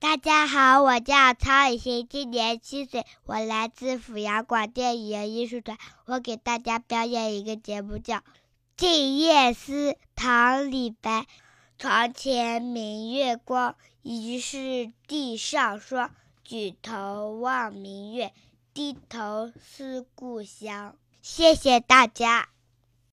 大家好我叫曹雨欣今年七岁我来自阜阳广电语言艺术团我给大家表演一个节目叫静夜思唐李白床前明月光疑是地上霜举头望明月低头思故乡。谢谢大家。